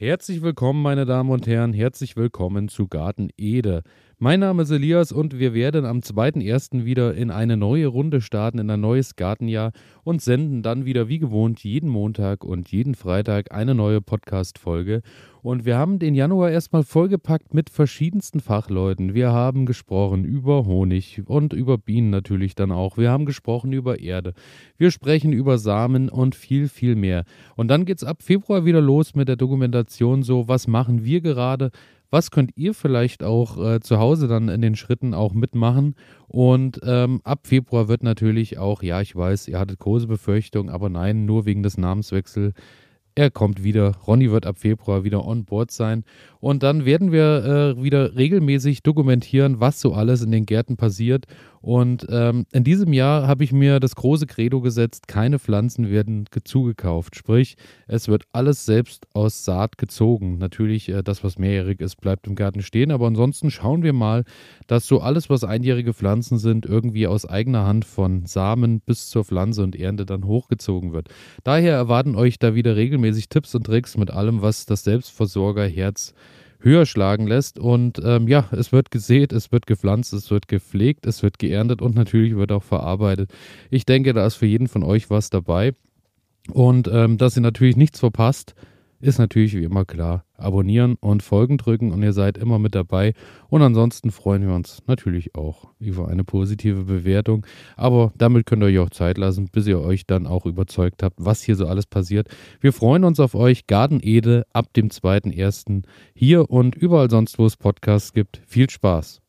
Herzlich willkommen, meine Damen und Herren. Herzlich willkommen zu Garten Ede. Mein Name ist Elias und wir werden am 2.1. wieder in eine neue Runde starten, in ein neues Gartenjahr und senden dann wieder wie gewohnt jeden Montag und jeden Freitag eine neue Podcast-Folge. Und wir haben den Januar erstmal vollgepackt mit verschiedensten Fachleuten. Wir haben gesprochen über Honig und über Bienen natürlich dann auch. Wir haben gesprochen über Erde. Wir sprechen über Samen und viel, viel mehr. Und dann geht es ab Februar wieder los mit der Dokumentation so, was machen wir gerade, was könnt ihr vielleicht auch äh, zu Hause dann in den Schritten auch mitmachen? Und ähm, ab Februar wird natürlich auch, ja, ich weiß, ihr hattet große Befürchtungen, aber nein, nur wegen des Namenswechsels er kommt wieder. Ronny wird ab Februar wieder on board sein. Und dann werden wir äh, wieder regelmäßig dokumentieren, was so alles in den Gärten passiert. Und ähm, in diesem Jahr habe ich mir das große Credo gesetzt, keine Pflanzen werden zugekauft. Sprich, es wird alles selbst aus Saat gezogen. Natürlich, äh, das, was mehrjährig ist, bleibt im Garten stehen. Aber ansonsten schauen wir mal, dass so alles, was einjährige Pflanzen sind, irgendwie aus eigener Hand von Samen bis zur Pflanze und Ernte dann hochgezogen wird. Daher erwarten euch da wieder regelmäßig Tipps und Tricks mit allem, was das Selbstversorgerherz höher schlagen lässt. Und ähm, ja, es wird gesät, es wird gepflanzt, es wird gepflegt, es wird geerntet und natürlich wird auch verarbeitet. Ich denke, da ist für jeden von euch was dabei. Und ähm, dass ihr natürlich nichts verpasst, ist natürlich wie immer klar. Abonnieren und Folgen drücken und ihr seid immer mit dabei. Und ansonsten freuen wir uns natürlich auch über eine positive Bewertung. Aber damit könnt ihr euch auch Zeit lassen, bis ihr euch dann auch überzeugt habt, was hier so alles passiert. Wir freuen uns auf euch. Garten Ede ab dem 2.1. hier und überall sonst, wo es Podcasts gibt. Viel Spaß.